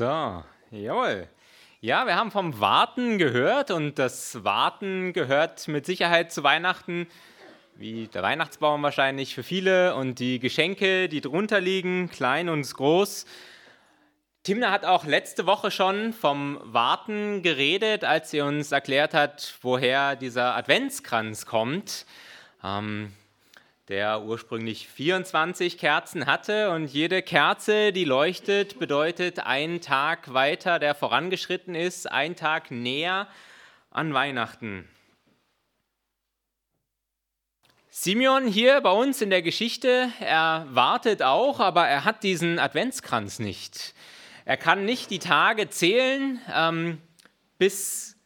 So, jawohl. Ja, wir haben vom Warten gehört und das Warten gehört mit Sicherheit zu Weihnachten, wie der Weihnachtsbaum wahrscheinlich für viele und die Geschenke, die drunter liegen, klein und groß. Timna hat auch letzte Woche schon vom Warten geredet, als sie uns erklärt hat, woher dieser Adventskranz kommt. Ähm, der ursprünglich 24 Kerzen hatte und jede Kerze, die leuchtet, bedeutet einen Tag weiter, der vorangeschritten ist, ein Tag näher an Weihnachten. Simeon hier bei uns in der Geschichte, er wartet auch, aber er hat diesen Adventskranz nicht. Er kann nicht die Tage zählen ähm, bis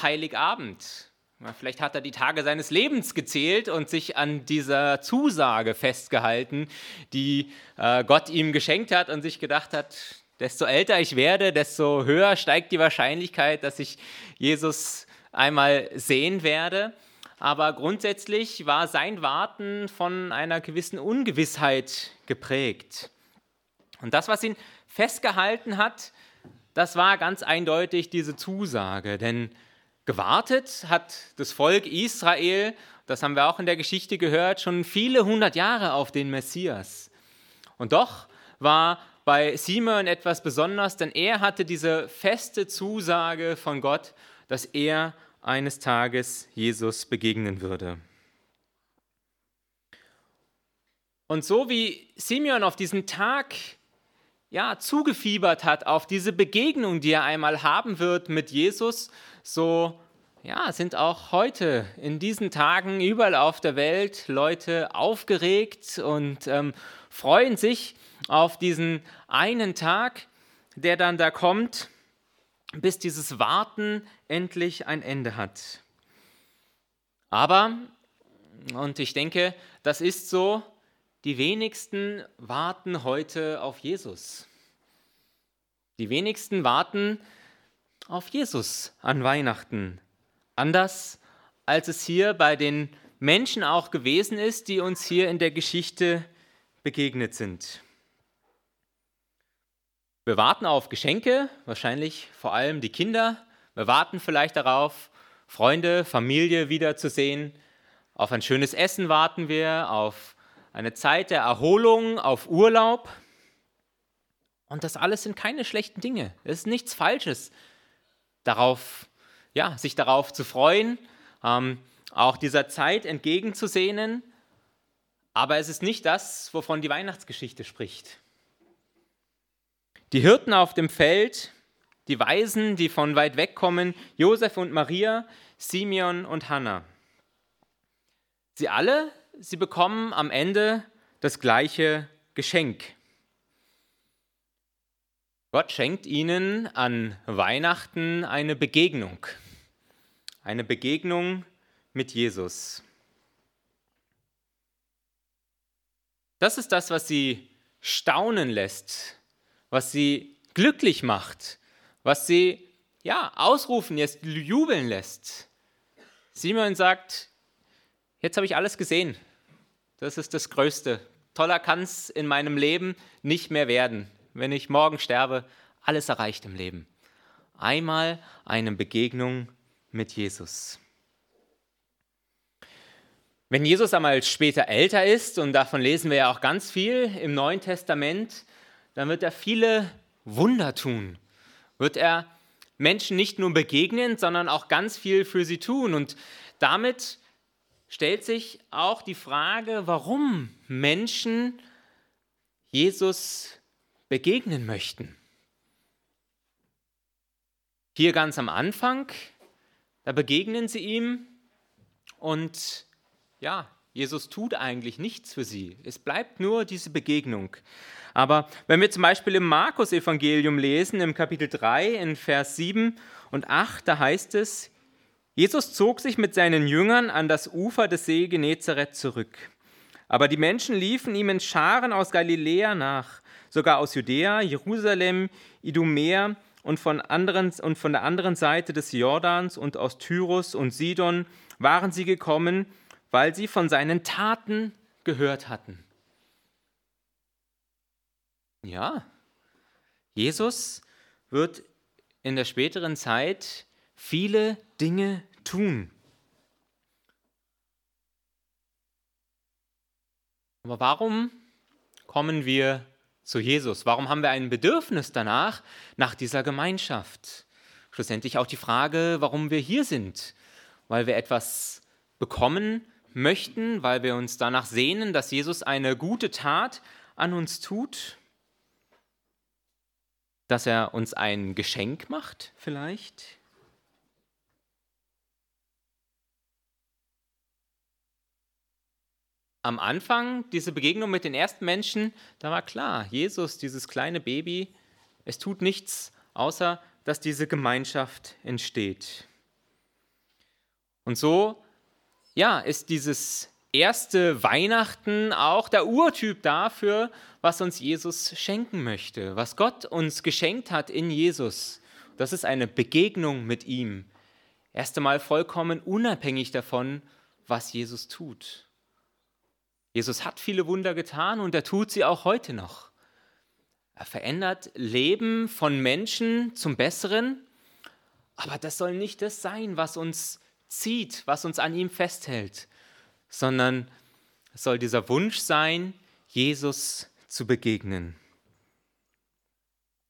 Heiligabend. Vielleicht hat er die Tage seines Lebens gezählt und sich an dieser Zusage festgehalten, die äh, Gott ihm geschenkt hat und sich gedacht hat, desto älter ich werde, desto höher steigt die Wahrscheinlichkeit, dass ich Jesus einmal sehen werde. Aber grundsätzlich war sein Warten von einer gewissen Ungewissheit geprägt. Und das, was ihn festgehalten hat, das war ganz eindeutig diese Zusage, denn Gewartet hat das Volk Israel, das haben wir auch in der Geschichte gehört, schon viele hundert Jahre auf den Messias. Und doch war bei Simon etwas besonders, denn er hatte diese feste Zusage von Gott, dass er eines Tages Jesus begegnen würde. Und so wie Simeon auf diesen Tag ja, zugefiebert hat, auf diese Begegnung, die er einmal haben wird mit Jesus, so ja, sind auch heute in diesen Tagen überall auf der Welt Leute aufgeregt und ähm, freuen sich auf diesen einen Tag, der dann da kommt, bis dieses Warten endlich ein Ende hat. Aber, und ich denke, das ist so, die wenigsten warten heute auf Jesus. Die wenigsten warten auf Jesus an Weihnachten. Anders als es hier bei den Menschen auch gewesen ist, die uns hier in der Geschichte begegnet sind. Wir warten auf Geschenke, wahrscheinlich vor allem die Kinder. Wir warten vielleicht darauf, Freunde, Familie wiederzusehen. Auf ein schönes Essen warten wir, auf eine Zeit der Erholung, auf Urlaub. Und das alles sind keine schlechten Dinge. Es ist nichts Falsches darauf, ja, sich darauf zu freuen, ähm, auch dieser Zeit entgegenzusehnen. Aber es ist nicht das, wovon die Weihnachtsgeschichte spricht. Die Hirten auf dem Feld, die Weisen, die von weit weg kommen, Josef und Maria, Simeon und Hannah. Sie alle, sie bekommen am Ende das gleiche Geschenk. Gott schenkt ihnen an Weihnachten eine Begegnung, eine Begegnung mit Jesus. Das ist das, was sie staunen lässt, was sie glücklich macht, was sie ja ausrufen, jetzt jubeln lässt. Simon sagt, jetzt habe ich alles gesehen. Das ist das Größte. Toller kann es in meinem Leben nicht mehr werden wenn ich morgen sterbe, alles erreicht im Leben. Einmal eine Begegnung mit Jesus. Wenn Jesus einmal später älter ist, und davon lesen wir ja auch ganz viel im Neuen Testament, dann wird er viele Wunder tun. Wird er Menschen nicht nur begegnen, sondern auch ganz viel für sie tun. Und damit stellt sich auch die Frage, warum Menschen Jesus begegnen möchten. Hier ganz am Anfang, da begegnen sie ihm und ja, Jesus tut eigentlich nichts für sie. Es bleibt nur diese Begegnung. Aber wenn wir zum Beispiel im Markus-Evangelium lesen, im Kapitel 3, in Vers 7 und 8, da heißt es, Jesus zog sich mit seinen Jüngern an das Ufer des See Genezareth zurück. Aber die Menschen liefen ihm in Scharen aus Galiläa nach sogar aus Judäa, Jerusalem, Idumea und von, anderen, und von der anderen Seite des Jordans und aus Tyrus und Sidon waren sie gekommen, weil sie von seinen Taten gehört hatten. Ja, Jesus wird in der späteren Zeit viele Dinge tun. Aber warum kommen wir zu Jesus? Warum haben wir ein Bedürfnis danach, nach dieser Gemeinschaft? Schlussendlich auch die Frage, warum wir hier sind. Weil wir etwas bekommen möchten, weil wir uns danach sehnen, dass Jesus eine gute Tat an uns tut, dass er uns ein Geschenk macht vielleicht. Am Anfang, diese Begegnung mit den ersten Menschen, da war klar, Jesus, dieses kleine Baby, es tut nichts, außer dass diese Gemeinschaft entsteht. Und so, ja, ist dieses erste Weihnachten auch der Urtyp dafür, was uns Jesus schenken möchte, was Gott uns geschenkt hat in Jesus. Das ist eine Begegnung mit ihm. Erst einmal vollkommen unabhängig davon, was Jesus tut. Jesus hat viele Wunder getan und er tut sie auch heute noch. Er verändert Leben von Menschen zum Besseren, aber das soll nicht das sein, was uns zieht, was uns an ihm festhält, sondern es soll dieser Wunsch sein, Jesus zu begegnen.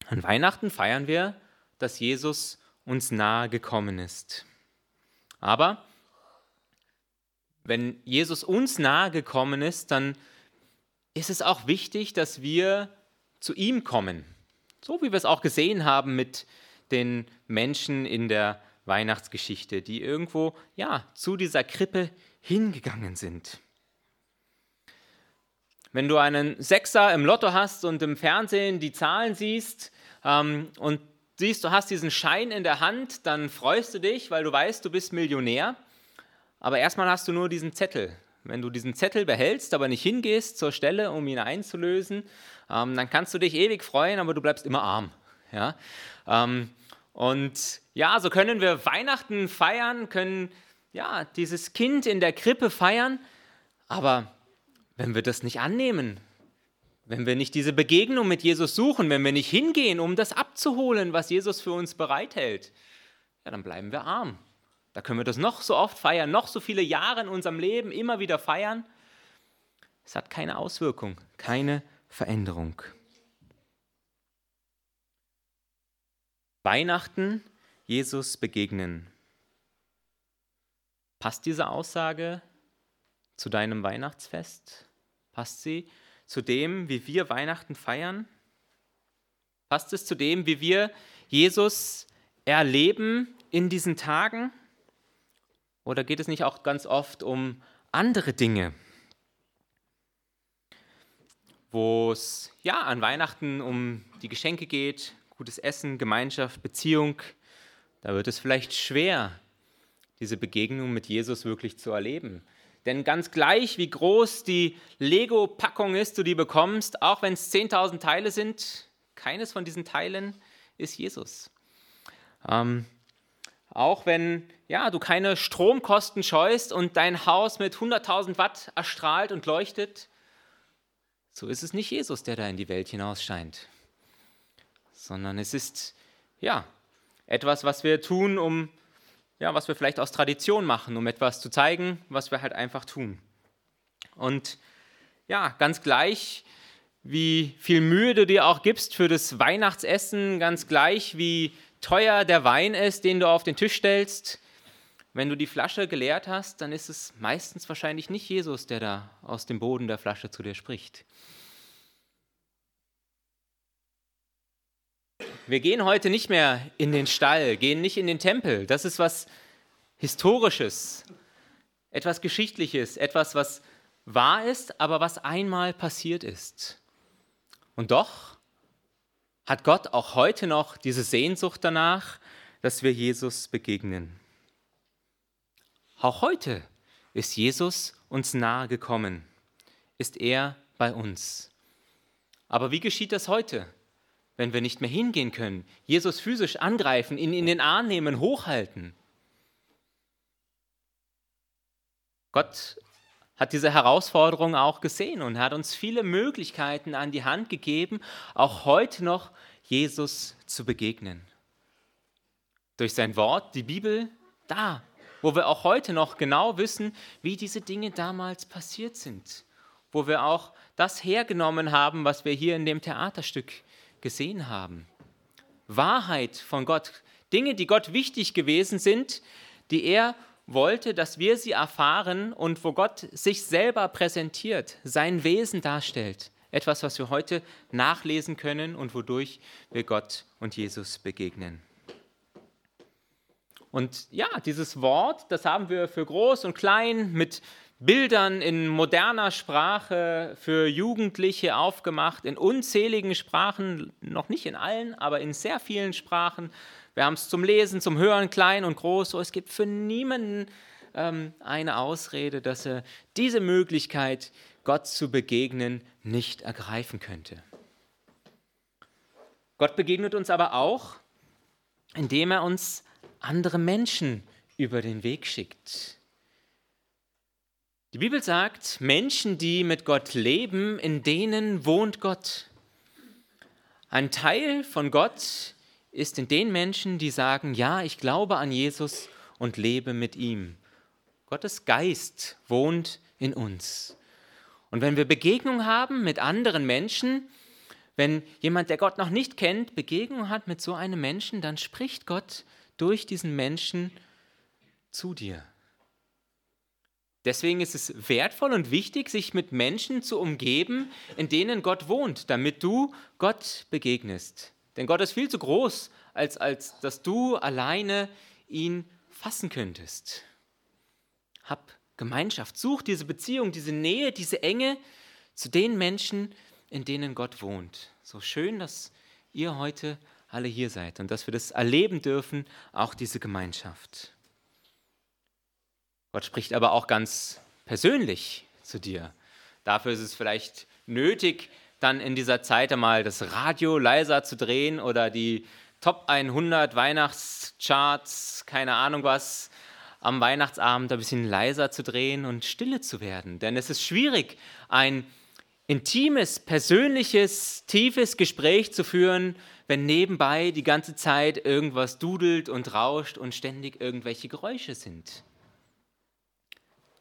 An Weihnachten feiern wir, dass Jesus uns nahe gekommen ist. Aber wenn Jesus uns nahe gekommen ist, dann ist es auch wichtig, dass wir zu ihm kommen. So wie wir es auch gesehen haben mit den Menschen in der Weihnachtsgeschichte, die irgendwo ja zu dieser Krippe hingegangen sind. Wenn du einen Sechser im Lotto hast und im Fernsehen die Zahlen siehst ähm, und siehst, du hast diesen Schein in der Hand, dann freust du dich, weil du weißt, du bist Millionär. Aber erstmal hast du nur diesen Zettel. Wenn du diesen Zettel behältst, aber nicht hingehst zur Stelle, um ihn einzulösen, ähm, dann kannst du dich ewig freuen, aber du bleibst immer arm. Ja? Ähm, und ja, so können wir Weihnachten feiern, können ja dieses Kind in der Krippe feiern, aber wenn wir das nicht annehmen, wenn wir nicht diese Begegnung mit Jesus suchen, wenn wir nicht hingehen, um das abzuholen, was Jesus für uns bereithält, ja, dann bleiben wir arm. Da können wir das noch so oft feiern, noch so viele Jahre in unserem Leben immer wieder feiern. Es hat keine Auswirkung, keine Veränderung. Weihnachten, Jesus begegnen. Passt diese Aussage zu deinem Weihnachtsfest? Passt sie zu dem, wie wir Weihnachten feiern? Passt es zu dem, wie wir Jesus erleben in diesen Tagen? Oder geht es nicht auch ganz oft um andere Dinge? Wo es ja an Weihnachten um die Geschenke geht, gutes Essen, Gemeinschaft, Beziehung, da wird es vielleicht schwer, diese Begegnung mit Jesus wirklich zu erleben. Denn ganz gleich, wie groß die Lego-Packung ist, du die bekommst, auch wenn es 10.000 Teile sind, keines von diesen Teilen ist Jesus. Ähm, auch wenn ja, du keine Stromkosten scheust und dein Haus mit 100.000 Watt erstrahlt und leuchtet, so ist es nicht Jesus, der da in die Welt hinaus scheint, sondern es ist ja etwas, was wir tun, um ja, was wir vielleicht aus Tradition machen, um etwas zu zeigen, was wir halt einfach tun. Und ja, ganz gleich, wie viel Mühe du dir auch gibst für das Weihnachtsessen, ganz gleich, wie teuer der Wein ist, den du auf den Tisch stellst, wenn du die Flasche geleert hast, dann ist es meistens wahrscheinlich nicht Jesus, der da aus dem Boden der Flasche zu dir spricht. Wir gehen heute nicht mehr in den Stall, gehen nicht in den Tempel. Das ist was Historisches, etwas Geschichtliches, etwas, was wahr ist, aber was einmal passiert ist. Und doch hat Gott auch heute noch diese Sehnsucht danach, dass wir Jesus begegnen. Auch heute ist Jesus uns nahe gekommen, ist er bei uns. Aber wie geschieht das heute, wenn wir nicht mehr hingehen können, Jesus physisch angreifen, ihn in den Arm nehmen, hochhalten? Gott hat diese Herausforderung auch gesehen und hat uns viele Möglichkeiten an die Hand gegeben, auch heute noch Jesus zu begegnen. Durch sein Wort, die Bibel, da, wo wir auch heute noch genau wissen, wie diese Dinge damals passiert sind, wo wir auch das hergenommen haben, was wir hier in dem Theaterstück gesehen haben. Wahrheit von Gott, Dinge, die Gott wichtig gewesen sind, die er wollte, dass wir sie erfahren und wo Gott sich selber präsentiert, sein Wesen darstellt. Etwas, was wir heute nachlesen können und wodurch wir Gott und Jesus begegnen. Und ja, dieses Wort, das haben wir für groß und klein mit Bildern in moderner Sprache für Jugendliche aufgemacht, in unzähligen Sprachen, noch nicht in allen, aber in sehr vielen Sprachen. Wir haben es zum Lesen, zum Hören, klein und groß. So, es gibt für niemanden ähm, eine Ausrede, dass er diese Möglichkeit, Gott zu begegnen, nicht ergreifen könnte. Gott begegnet uns aber auch, indem er uns andere Menschen über den Weg schickt. Die Bibel sagt, Menschen, die mit Gott leben, in denen wohnt Gott. Ein Teil von Gott ist in den Menschen, die sagen, ja, ich glaube an Jesus und lebe mit ihm. Gottes Geist wohnt in uns. Und wenn wir Begegnung haben mit anderen Menschen, wenn jemand, der Gott noch nicht kennt, Begegnung hat mit so einem Menschen, dann spricht Gott durch diesen Menschen zu dir. Deswegen ist es wertvoll und wichtig, sich mit Menschen zu umgeben, in denen Gott wohnt, damit du Gott begegnest. Denn Gott ist viel zu groß, als, als dass du alleine ihn fassen könntest. Hab Gemeinschaft, such diese Beziehung, diese Nähe, diese Enge zu den Menschen, in denen Gott wohnt. So schön, dass ihr heute alle hier seid und dass wir das erleben dürfen, auch diese Gemeinschaft. Gott spricht aber auch ganz persönlich zu dir. Dafür ist es vielleicht nötig, dann in dieser Zeit einmal das Radio leiser zu drehen oder die Top 100 Weihnachtscharts, keine Ahnung was, am Weihnachtsabend ein bisschen leiser zu drehen und stille zu werden. Denn es ist schwierig, ein intimes, persönliches, tiefes Gespräch zu führen, wenn nebenbei die ganze Zeit irgendwas dudelt und rauscht und ständig irgendwelche Geräusche sind.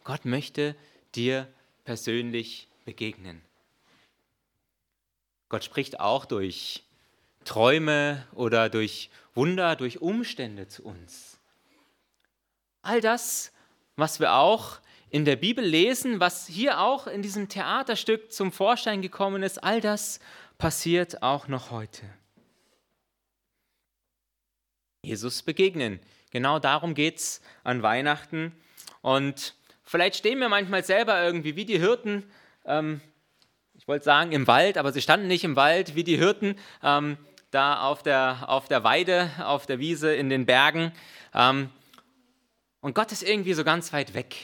Gott möchte dir persönlich begegnen. Gott spricht auch durch Träume oder durch Wunder, durch Umstände zu uns. All das, was wir auch in der Bibel lesen, was hier auch in diesem Theaterstück zum Vorschein gekommen ist, all das passiert auch noch heute. Jesus begegnen. Genau darum geht es an Weihnachten. Und Vielleicht stehen wir manchmal selber irgendwie wie die Hirten, ähm, wollte sagen im Wald, aber sie standen nicht im Wald, wie die Hirten ähm, da auf der, auf der Weide, auf der Wiese, in den Bergen. Ähm, und Gott ist irgendwie so ganz weit weg.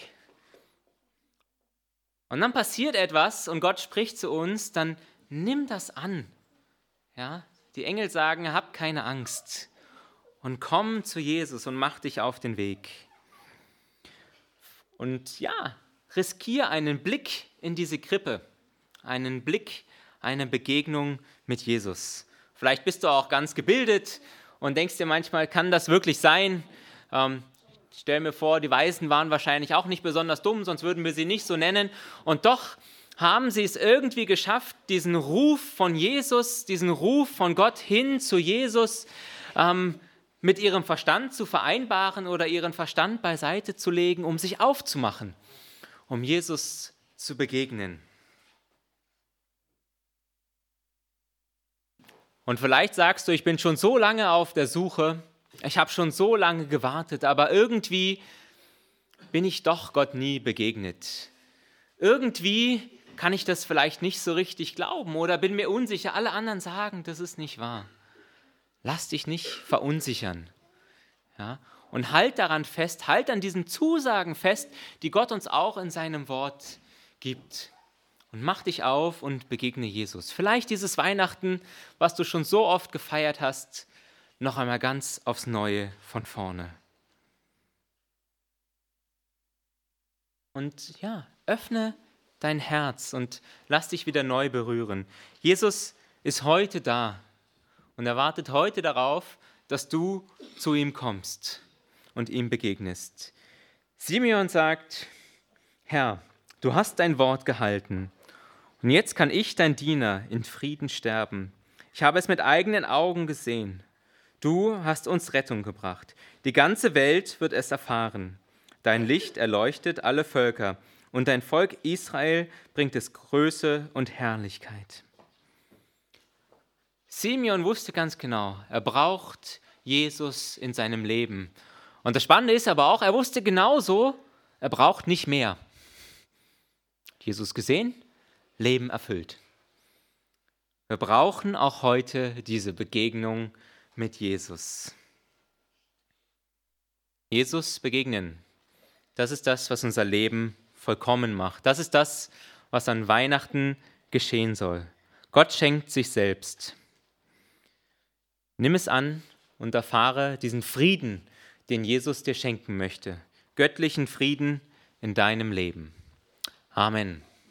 Und dann passiert etwas und Gott spricht zu uns, dann nimm das an. Ja? Die Engel sagen, hab keine Angst und komm zu Jesus und mach dich auf den Weg. Und ja, riskiere einen Blick in diese Krippe, einen Blick, eine Begegnung mit Jesus. Vielleicht bist du auch ganz gebildet und denkst dir manchmal, kann das wirklich sein? Ähm, ich stelle mir vor, die Weisen waren wahrscheinlich auch nicht besonders dumm, sonst würden wir sie nicht so nennen. Und doch haben sie es irgendwie geschafft, diesen Ruf von Jesus, diesen Ruf von Gott hin zu Jesus ähm, mit ihrem Verstand zu vereinbaren oder ihren Verstand beiseite zu legen, um sich aufzumachen, um Jesus zu begegnen. Und vielleicht sagst du, ich bin schon so lange auf der Suche, ich habe schon so lange gewartet, aber irgendwie bin ich doch Gott nie begegnet. Irgendwie kann ich das vielleicht nicht so richtig glauben oder bin mir unsicher. Alle anderen sagen, das ist nicht wahr. Lass dich nicht verunsichern. Ja? Und halt daran fest, halt an diesen Zusagen fest, die Gott uns auch in seinem Wort gibt. Und mach dich auf und begegne Jesus. Vielleicht dieses Weihnachten, was du schon so oft gefeiert hast, noch einmal ganz aufs Neue von vorne. Und ja, öffne dein Herz und lass dich wieder neu berühren. Jesus ist heute da und er wartet heute darauf, dass du zu ihm kommst und ihm begegnest. Simeon sagt, Herr, du hast dein Wort gehalten und jetzt kann ich, dein Diener, in Frieden sterben. Ich habe es mit eigenen Augen gesehen. Du hast uns Rettung gebracht. Die ganze Welt wird es erfahren. Dein Licht erleuchtet alle Völker und dein Volk Israel bringt es Größe und Herrlichkeit. Simeon wusste ganz genau, er braucht Jesus in seinem Leben. Und das Spannende ist aber auch, er wusste genauso, er braucht nicht mehr. Jesus gesehen, Leben erfüllt. Wir brauchen auch heute diese Begegnung mit Jesus. Jesus begegnen. Das ist das, was unser Leben vollkommen macht. Das ist das, was an Weihnachten geschehen soll. Gott schenkt sich selbst. Nimm es an und erfahre diesen Frieden, den Jesus dir schenken möchte. Göttlichen Frieden in deinem Leben. Amen.